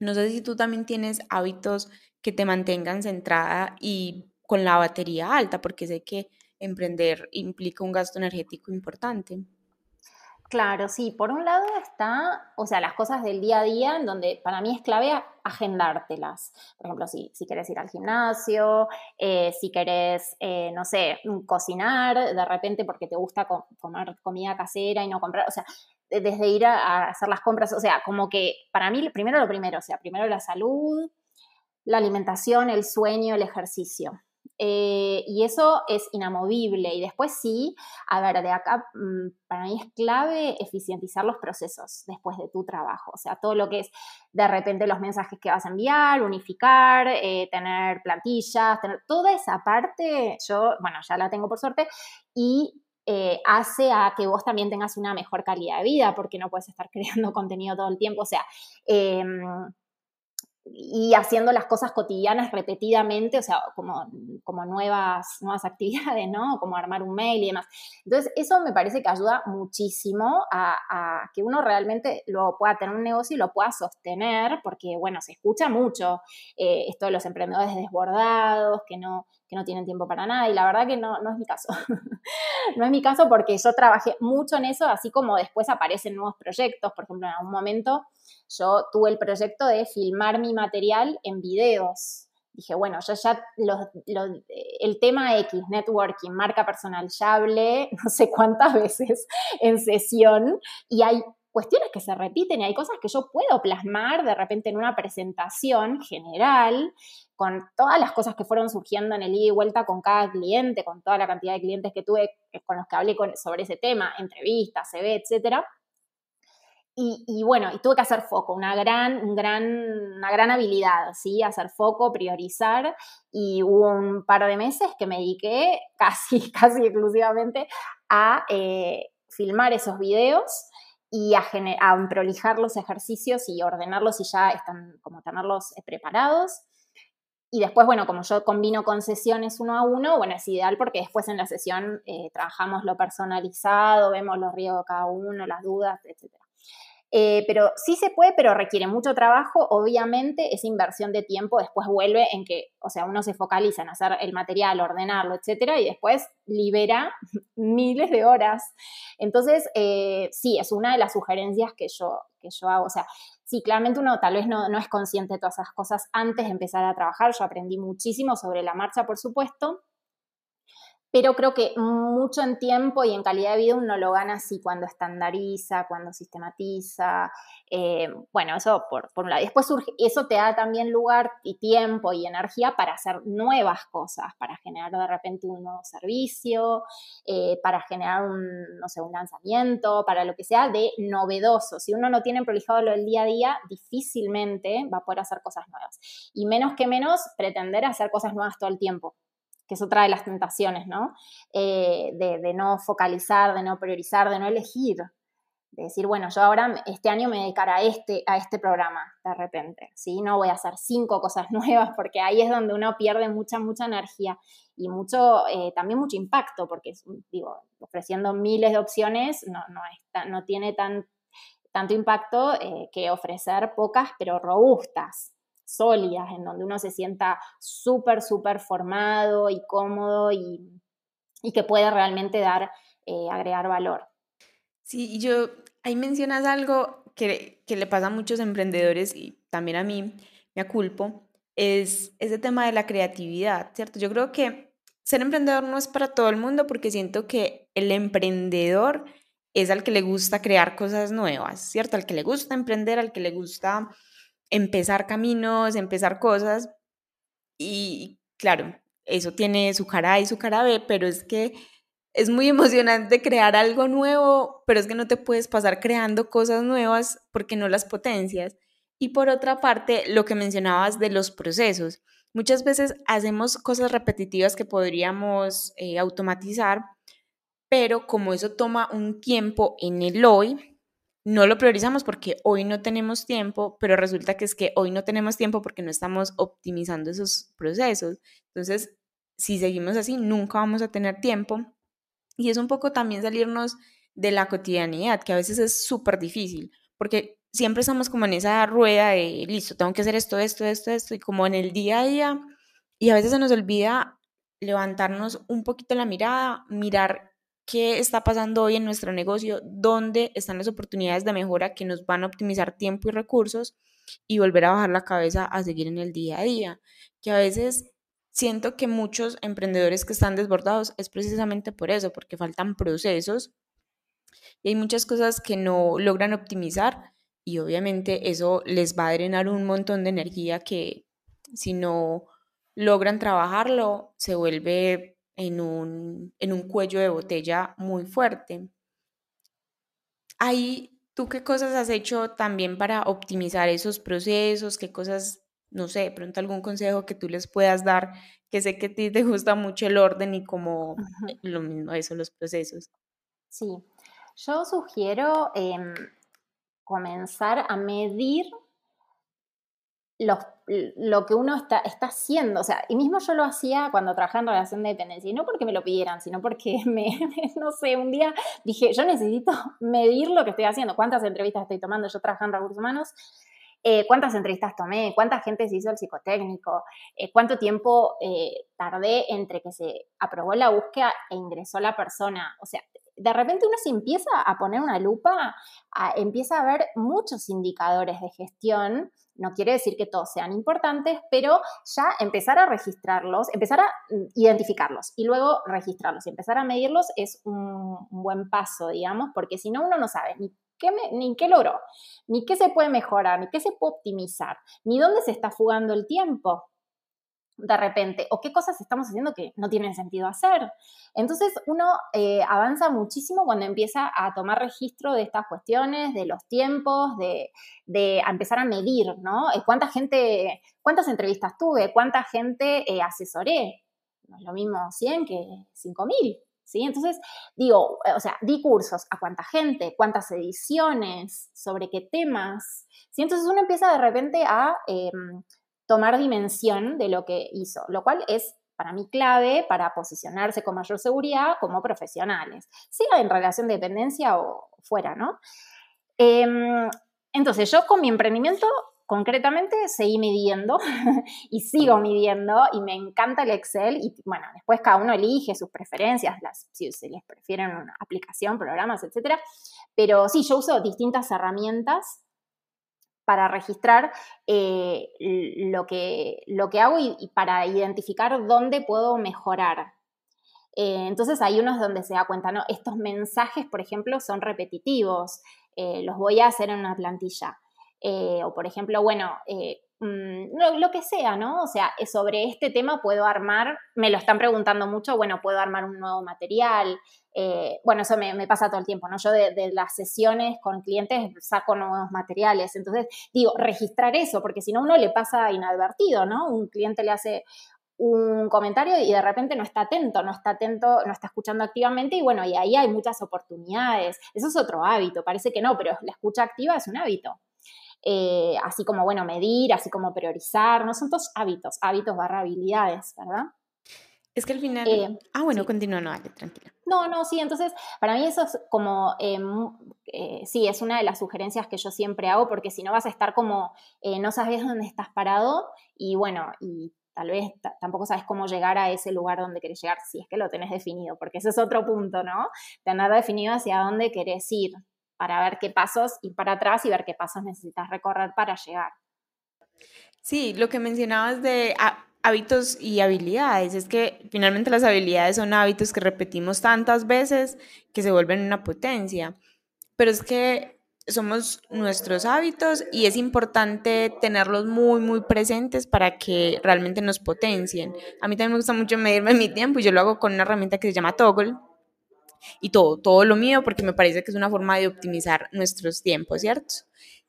No sé si tú también tienes hábitos que te mantengan centrada y con la batería alta, porque sé que emprender implica un gasto energético importante. Claro, sí. Por un lado está, o sea, las cosas del día a día, en donde para mí es clave agendártelas. Por ejemplo, si, si quieres ir al gimnasio, eh, si querés, eh, no sé, cocinar de repente porque te gusta comer comida casera y no comprar, o sea, desde ir a, hacer las compras, o sea, como que para mí primero lo primero, o sea, primero la salud, la alimentación, el sueño, el ejercicio. Eh, y eso es inamovible. Y después sí, a ver, de acá mm, para mí es clave eficientizar los procesos después de tu trabajo. O sea, todo lo que es de repente los mensajes que vas a enviar, unificar, eh, tener plantillas, tener toda esa parte, yo, bueno, ya la tengo por suerte, y eh, hace a que vos también tengas una mejor calidad de vida, porque no puedes estar creando contenido todo el tiempo. O sea, em, y haciendo las cosas cotidianas repetidamente, o sea, como, como nuevas, nuevas actividades, ¿no? Como armar un mail y demás. Entonces, eso me parece que ayuda muchísimo a, que uno realmente lo pueda tener un negocio y lo pueda sostener, porque, bueno, se escucha mucho eh, esto de los emprendedores desbordados, que no, que no tienen tiempo para nada, y la verdad que no, no es mi caso. no es mi caso porque yo trabajé mucho en eso, así como después aparecen nuevos proyectos, por ejemplo, en algún momento yo tuve el proyecto de filmar mi material en videos. Dije, bueno, yo ya el tema X, networking, marca personal, ya hablé no sé cuántas veces en sesión y hay cuestiones que se repiten y hay cosas que yo puedo plasmar de repente en una presentación general con todas las cosas que fueron surgiendo en el ida y vuelta con cada cliente, con toda la cantidad de clientes que tuve con los que hablé sobre ese tema, entrevistas, CV, etcétera y, bueno, y tuve que hacer foco, una gran, gran, una gran habilidad, ¿sí? Hacer foco, priorizar. Y hubo un par de meses que me dediqué casi, casi exclusivamente a eh, filmar esos videos y a, a, prolijar los ejercicios y ordenarlos y ya están como tenerlos eh, preparados. Y después, bueno, como yo combino con sesiones uno a uno, bueno, es ideal porque después en la sesión eh, trabajamos lo personalizado, vemos los riesgos de cada uno, las dudas, etc. Eh, pero sí se puede, pero requiere mucho trabajo. Obviamente, esa inversión de tiempo después vuelve en que, o sea, uno se focaliza en hacer el material, ordenarlo, etcétera, y después libera miles de horas. Entonces, eh, sí, es una de las sugerencias que yo, que yo hago. O sea, sí, claramente uno tal vez no, no es consciente de todas esas cosas antes de empezar a trabajar. Yo aprendí muchísimo sobre la marcha, por supuesto pero creo que mucho en tiempo y en calidad de vida uno lo gana así cuando estandariza, cuando sistematiza. Eh, bueno, eso por, por un lado. Después surge, eso te da también lugar y tiempo y energía para hacer nuevas cosas, para generar de repente un nuevo servicio, eh, para generar no sé, un lanzamiento, para lo que sea de novedoso. Si uno no tiene prolijado lo del día a día, difícilmente va a poder hacer cosas nuevas. Y menos que menos pretender hacer cosas nuevas todo el tiempo que es otra de las tentaciones, ¿no? Eh, de, no focalizar, de no priorizar, de no elegir, de decir, bueno, yo ahora este año me dedicaré a este, a este programa de repente, ¿sí? No voy a hacer cinco cosas nuevas porque ahí es donde uno pierde mucha, mucha energía y mucho, eh, también mucho impacto porque, digo, ofreciendo miles de opciones no, no, no tiene tan, tanto impacto eh, que ofrecer pocas pero robustas, sólidas, en donde uno se sienta súper, súper formado y cómodo y, que puede realmente dar, eh, agregar valor. Sí, yo, ahí mencionas algo que, le pasa a muchos emprendedores y también a mí, me aculpo, es ese tema de la creatividad, ¿cierto? Yo creo que ser emprendedor no es para todo el mundo porque siento que el emprendedor es al que le gusta crear cosas nuevas, ¿cierto? Al que le gusta emprender, al que le gusta empezar caminos, empezar cosas. Y claro, eso tiene su cara A y su cara B, pero es que es muy emocionante crear algo nuevo, pero es que no te puedes pasar creando cosas nuevas porque no las potencias. Y por otra parte, lo que mencionabas de los procesos. Muchas veces hacemos cosas repetitivas que podríamos eh, automatizar, pero como eso toma un tiempo en el hoy, no lo priorizamos porque hoy no tenemos tiempo, pero resulta que es que hoy no tenemos tiempo porque no estamos optimizando esos procesos. Entonces, si seguimos así, nunca vamos a tener tiempo. Y es un poco también salirnos de la cotidianidad, que a veces es súper difícil, porque siempre estamos como en esa rueda de, listo, tengo que hacer esto, esto, esto, esto, y como en el día a día, y a veces se nos olvida levantarnos un poquito la mirada, mirar qué está pasando hoy en nuestro negocio, dónde están las oportunidades de mejora que nos van a optimizar tiempo y recursos y volver a bajar la cabeza a seguir en el día a día, que a veces siento que muchos emprendedores que están desbordados es precisamente por eso, porque faltan procesos y hay muchas cosas que no logran optimizar y obviamente eso les va a drenar un montón de energía que si no logran trabajarlo se vuelve en un, en un cuello de botella muy fuerte. Ahí, ¿tú qué cosas has hecho también para optimizar esos procesos? ¿Qué cosas, no sé, pronto algún consejo que tú les puedas dar? Que sé que a ti te gusta mucho el orden y como lo mismo eso, los procesos. Sí, yo sugiero em, comenzar a medir lo que uno está, está, haciendo. O sea, y mismo yo lo hacía cuando trabajaba en relación de dependencia, y no porque me lo pidieran, sino porque me, no sé, un día dije, yo necesito medir lo que estoy haciendo, cuántas entrevistas estoy tomando, yo trabajando en recursos humanos, eh, cuántas entrevistas tomé, cuánta gente se hizo el psicotécnico, eh, cuánto tiempo eh, tardé entre que se aprobó la búsqueda e ingresó la persona. O sea, de repente uno se empieza a poner una lupa, empieza a ver muchos indicadores de gestión. No quiere decir que todos sean importantes, pero ya empezar a registrarlos, empezar a mm, identificarlos y luego registrarlos y empezar a medirlos es un, buen paso, digamos, porque si no uno no sabe ni qué, ni qué logró, ni qué se puede mejorar, ni qué se puede optimizar, ni dónde se está fugando el tiempo de repente, o qué cosas estamos haciendo que no tienen sentido hacer. Entonces uno eh, avanza muchísimo cuando empieza a tomar registro de estas cuestiones, de los tiempos, de, empezar a medir, ¿no? Eh, ¿Cuánta gente, cuántas entrevistas tuve? ¿Cuánta gente eh, asesoré? No es lo mismo 100 que 5000. ¿Sí? Entonces, digo, o sea, di cursos a cuánta gente, cuántas ediciones, sobre qué temas. ¿Sí? Entonces uno empieza de repente a em, tomar dimensión de lo que hizo, lo cual es para mí clave para posicionarse con mayor seguridad como profesionales, sea en relación de dependencia o fuera, ¿no? Em, entonces, yo con mi emprendimiento concretamente seguí midiendo y sigo midiendo y me encanta el Excel y bueno, después cada uno elige sus preferencias, las, si se les prefieren una aplicación, programas, etcétera. Pero sí, yo uso distintas herramientas para registrar eh, lo, que, lo que hago y, para identificar dónde puedo mejorar. Eh, entonces hay unos donde se da cuenta, ¿no? Estos mensajes, por ejemplo, son repetitivos, eh, los voy a hacer en una plantilla. o por ejemplo, bueno, mm, lo, que sea, ¿no? O sea, sobre este tema puedo armar, me lo están preguntando mucho, bueno, puedo armar un nuevo material, eh, bueno, eso me, pasa todo el tiempo, ¿no? Yo de, las sesiones con clientes saco nuevos materiales. Entonces, digo, registrar eso, porque si no, uno le pasa inadvertido, ¿no? Un cliente le hace un comentario y de repente no está atento, no está atento, no está escuchando activamente y bueno, y ahí hay muchas oportunidades. Eso es otro hábito, parece que no, pero la escucha activa es un hábito. Eh, así como, bueno, medir, así como priorizar, no son todos hábitos, hábitos barra habilidades, ¿verdad? Es que al final... Eh, ah, bueno, continúa, no, dale, tranquila. No, no, sí, entonces para mí eso es como, eh, eh, sí, es una de las sugerencias que yo siempre hago, porque si no vas a estar como, no sabes dónde estás parado y bueno, y tal vez tampoco sabes cómo llegar a ese lugar donde querés llegar, si es que lo tenés definido, porque ese es otro punto, ¿no? Tener definido hacia dónde querés ir para ver qué pasos, ir para atrás y ver qué pasos necesitas recorrer para llegar. Sí, lo que mencionabas de hábitos y habilidades, es que finalmente las habilidades son hábitos que repetimos tantas veces que se vuelven una potencia, pero es que somos nuestros hábitos y es importante tenerlos muy, muy presentes para que realmente nos potencien. A mí también me gusta mucho medirme mi tiempo y yo lo hago con una herramienta que se llama Toggle y todo, todo lo mío porque me parece que es una forma de optimizar nuestros tiempos, ¿cierto?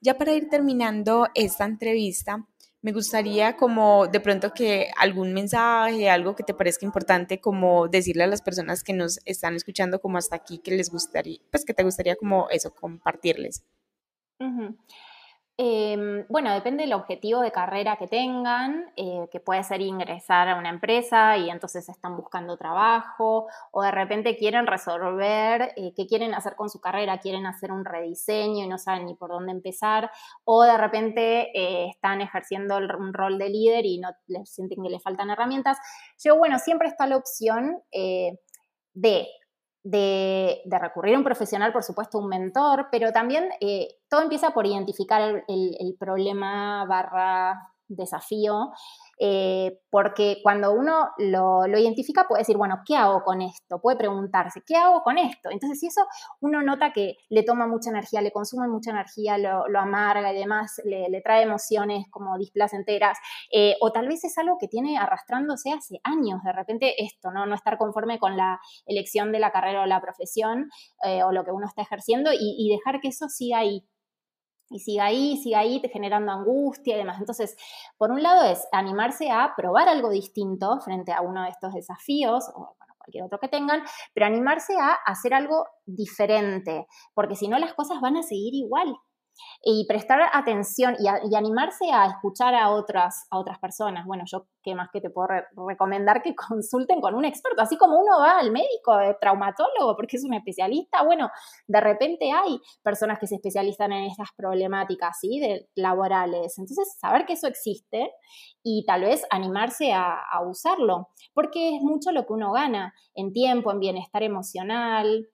Ya para ir terminando esta entrevista, me gustaría como de pronto que algún mensaje, algo que te parezca importante, como decirle a las personas que nos están escuchando como hasta aquí, que les gustaría, pues que te gustaría como eso, compartirles. Em, bueno, depende del objetivo de carrera que tengan, eh, que puede ser ingresar a una empresa y entonces están buscando trabajo, o de repente quieren resolver eh, qué quieren hacer con su carrera, quieren hacer un rediseño y no saben ni por dónde empezar, o de repente eh, están ejerciendo un rol de líder y no les sienten que les faltan herramientas. Yo, bueno, siempre está la opción de de, recurrir a un profesional, por supuesto, un mentor, pero también eh, todo empieza por identificar el problema barra desafío eh, porque cuando uno lo, identifica puede decir, bueno, ¿qué hago con esto? Puede preguntarse, ¿qué hago con esto? Entonces, si eso uno nota que le toma mucha energía, le consume mucha energía, lo, amarga y demás, le, trae emociones como displacenteras, eh, o tal vez es algo que tiene arrastrándose hace años, de repente esto, ¿no? No estar conforme con la elección de la carrera o la profesión eh, o lo que uno está ejerciendo y, y dejar que eso siga ahí y siga ahí, siga ahí, generando angustia y demás. Entonces, por un lado es animarse a probar algo distinto frente a uno de estos desafíos, o cualquier otro que tengan, pero animarse a hacer algo diferente, porque si no las cosas van a seguir igual y prestar atención y, animarse a escuchar a otras, a otras personas. Bueno, yo qué más que te puedo recomendar que consulten con un experto, así como uno va al médico, de traumatólogo, porque es un especialista, bueno, de repente hay personas que se especializan en estas problemáticas, ¿sí? De, laborales. Entonces, saber que eso existe y tal vez animarse a, a usarlo, porque es mucho lo que uno gana en tiempo, en bienestar emocional,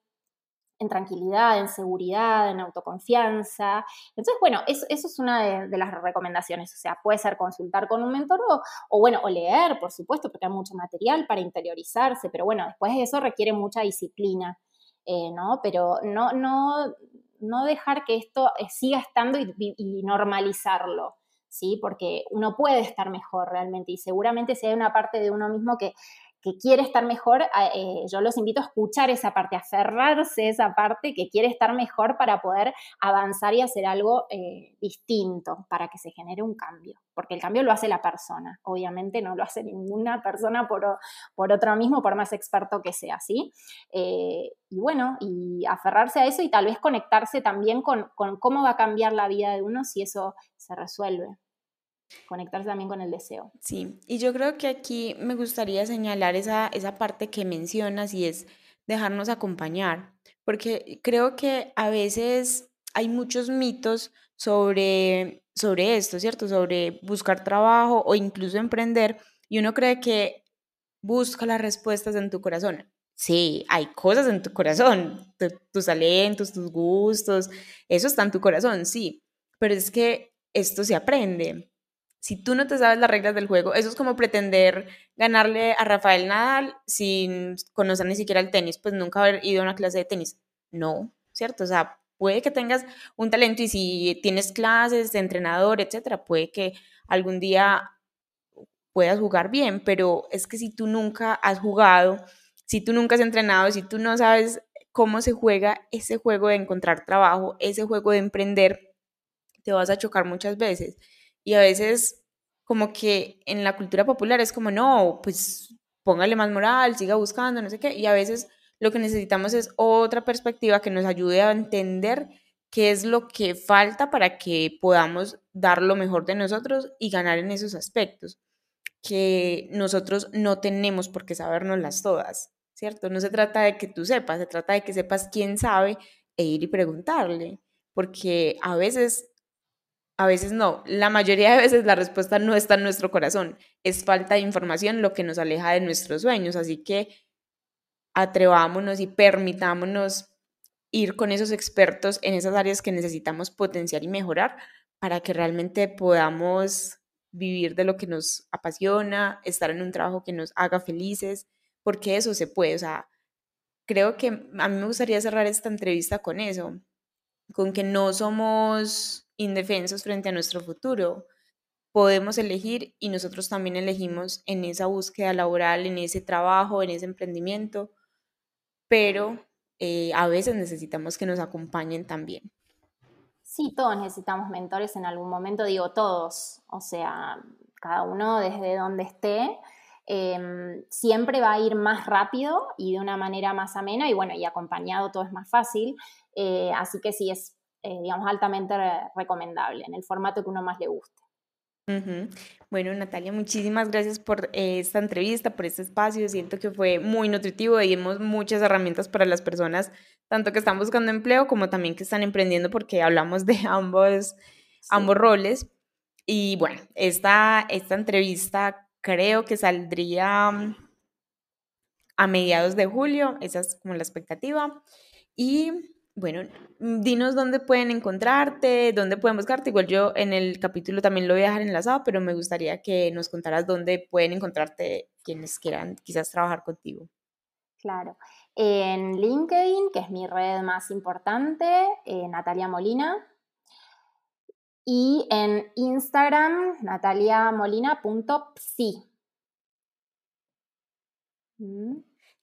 en tranquilidad, en seguridad, en autoconfianza. Entonces, bueno, eso, es una de, las recomendaciones. O sea, puede ser consultar con un mentor o, bueno, o leer, por supuesto, porque hay mucho material para interiorizarse, pero bueno, después de eso requiere mucha disciplina, eh, ¿no? Pero no, no, no dejar que esto eh, siga estando y, normalizarlo. ¿Sí? Porque uno puede estar mejor realmente y seguramente si hay una parte de uno mismo que que quiere estar mejor, eh, yo los invito a escuchar esa parte, a aferrarse a esa parte que quiere estar mejor para poder avanzar y hacer algo eh, distinto, para que se genere un cambio. Porque el cambio lo hace la persona, obviamente no lo hace ninguna persona por, por otro mismo, por más experto que sea, ¿sí? Eh, y bueno, y aferrarse a eso y tal vez conectarse también con, con cómo va a cambiar la vida de uno si eso se resuelve conectarse también con el deseo. Sí, y yo creo que aquí me gustaría señalar esa, esa parte que mencionas y es dejarnos acompañar, porque creo que a veces hay muchos mitos sobre, sobre esto, ¿cierto? Sobre buscar trabajo o incluso emprender, y uno cree que busca las respuestas en tu corazón. Sí, hay cosas en tu corazón, tus talentos, tus gustos, eso está en tu corazón, sí, pero es que esto se aprende, si tú no te sabes las reglas del juego, eso es como pretender ganarle a Rafael Nadal sin conocer ni siquiera el tenis, pues nunca haber ido a una clase de tenis. No, ¿cierto? O sea, puede que tengas un talento y si tienes clases de entrenador, etcétera, puede que algún día puedas jugar bien, pero es que si tú nunca has jugado, si tú nunca has entrenado, si tú no sabes cómo se juega ese juego de encontrar trabajo, ese juego de emprender, te vas a chocar muchas veces. Y a veces como que en la cultura popular es como, no, pues póngale más moral, siga buscando, no sé qué. Y a veces lo que necesitamos es otra perspectiva que nos ayude a entender qué es lo que falta para que podamos dar lo mejor de nosotros y ganar en esos aspectos que nosotros no tenemos por qué sabernoslas todas, ¿cierto? No se trata de que tú sepas, se trata de que sepas quién sabe e ir y preguntarle, porque a veces a veces no. La mayoría de veces la respuesta no está en nuestro corazón. Es falta de información lo que nos aleja de nuestros sueños. Así que atrevámonos y permitámonos ir con esos expertos en esas áreas que necesitamos potenciar y mejorar para que realmente podamos vivir de lo que nos apasiona, estar en un trabajo que nos haga felices, porque eso se puede. O sea, creo que a mí me gustaría cerrar esta entrevista con eso, con que no somos indefensos frente a nuestro futuro. Podemos elegir y nosotros también elegimos en esa búsqueda laboral, en ese trabajo, en ese emprendimiento, pero eh, a veces necesitamos que nos acompañen también. Sí, todos necesitamos mentores en algún momento, digo todos, o sea, cada uno desde donde esté, em, siempre va a ir más rápido y de una manera más amena y bueno, y acompañado todo es más fácil, eh, así que sí es, eh, digamos, altamente recomendable en el formato que uno más le guste. Bueno, Natalia, muchísimas gracias por eh, esta entrevista, por este espacio. Siento que fue muy nutritivo y dimos muchas herramientas para las personas, tanto que están buscando empleo como también que están emprendiendo, porque hablamos de ambos, ambos roles. Y bueno, esta, esta entrevista creo que saldría a mediados de julio, esa es como la expectativa. Y bueno, mm, dinos dónde pueden encontrarte, dónde pueden buscarte. Igual yo en el capítulo también lo voy a dejar enlazado, pero me gustaría que nos contaras dónde pueden encontrarte quienes quieran quizás trabajar contigo. Claro. En LinkedIn, que es mi red más importante, eh, Natalia Molina. Y en Instagram, nataliamolina.psi.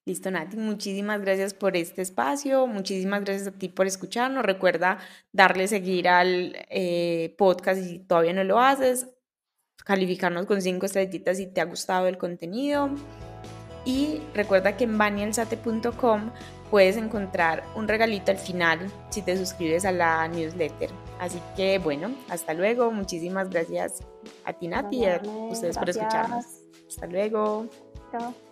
Listo, Nati, muchísimas gracias por este espacio, muchísimas gracias a ti por escucharnos. Recuerda darle seguir al eh, podcast si todavía no lo haces, calificarnos con cinco estrellitas si te ha gustado el contenido. Y recuerda que en banielsate.com puedes encontrar un regalito al final si te suscribes a la newsletter. Así que bueno, hasta luego. Muchísimas gracias a ti, Nati, y a ustedes por escucharnos. Hasta luego. Chao.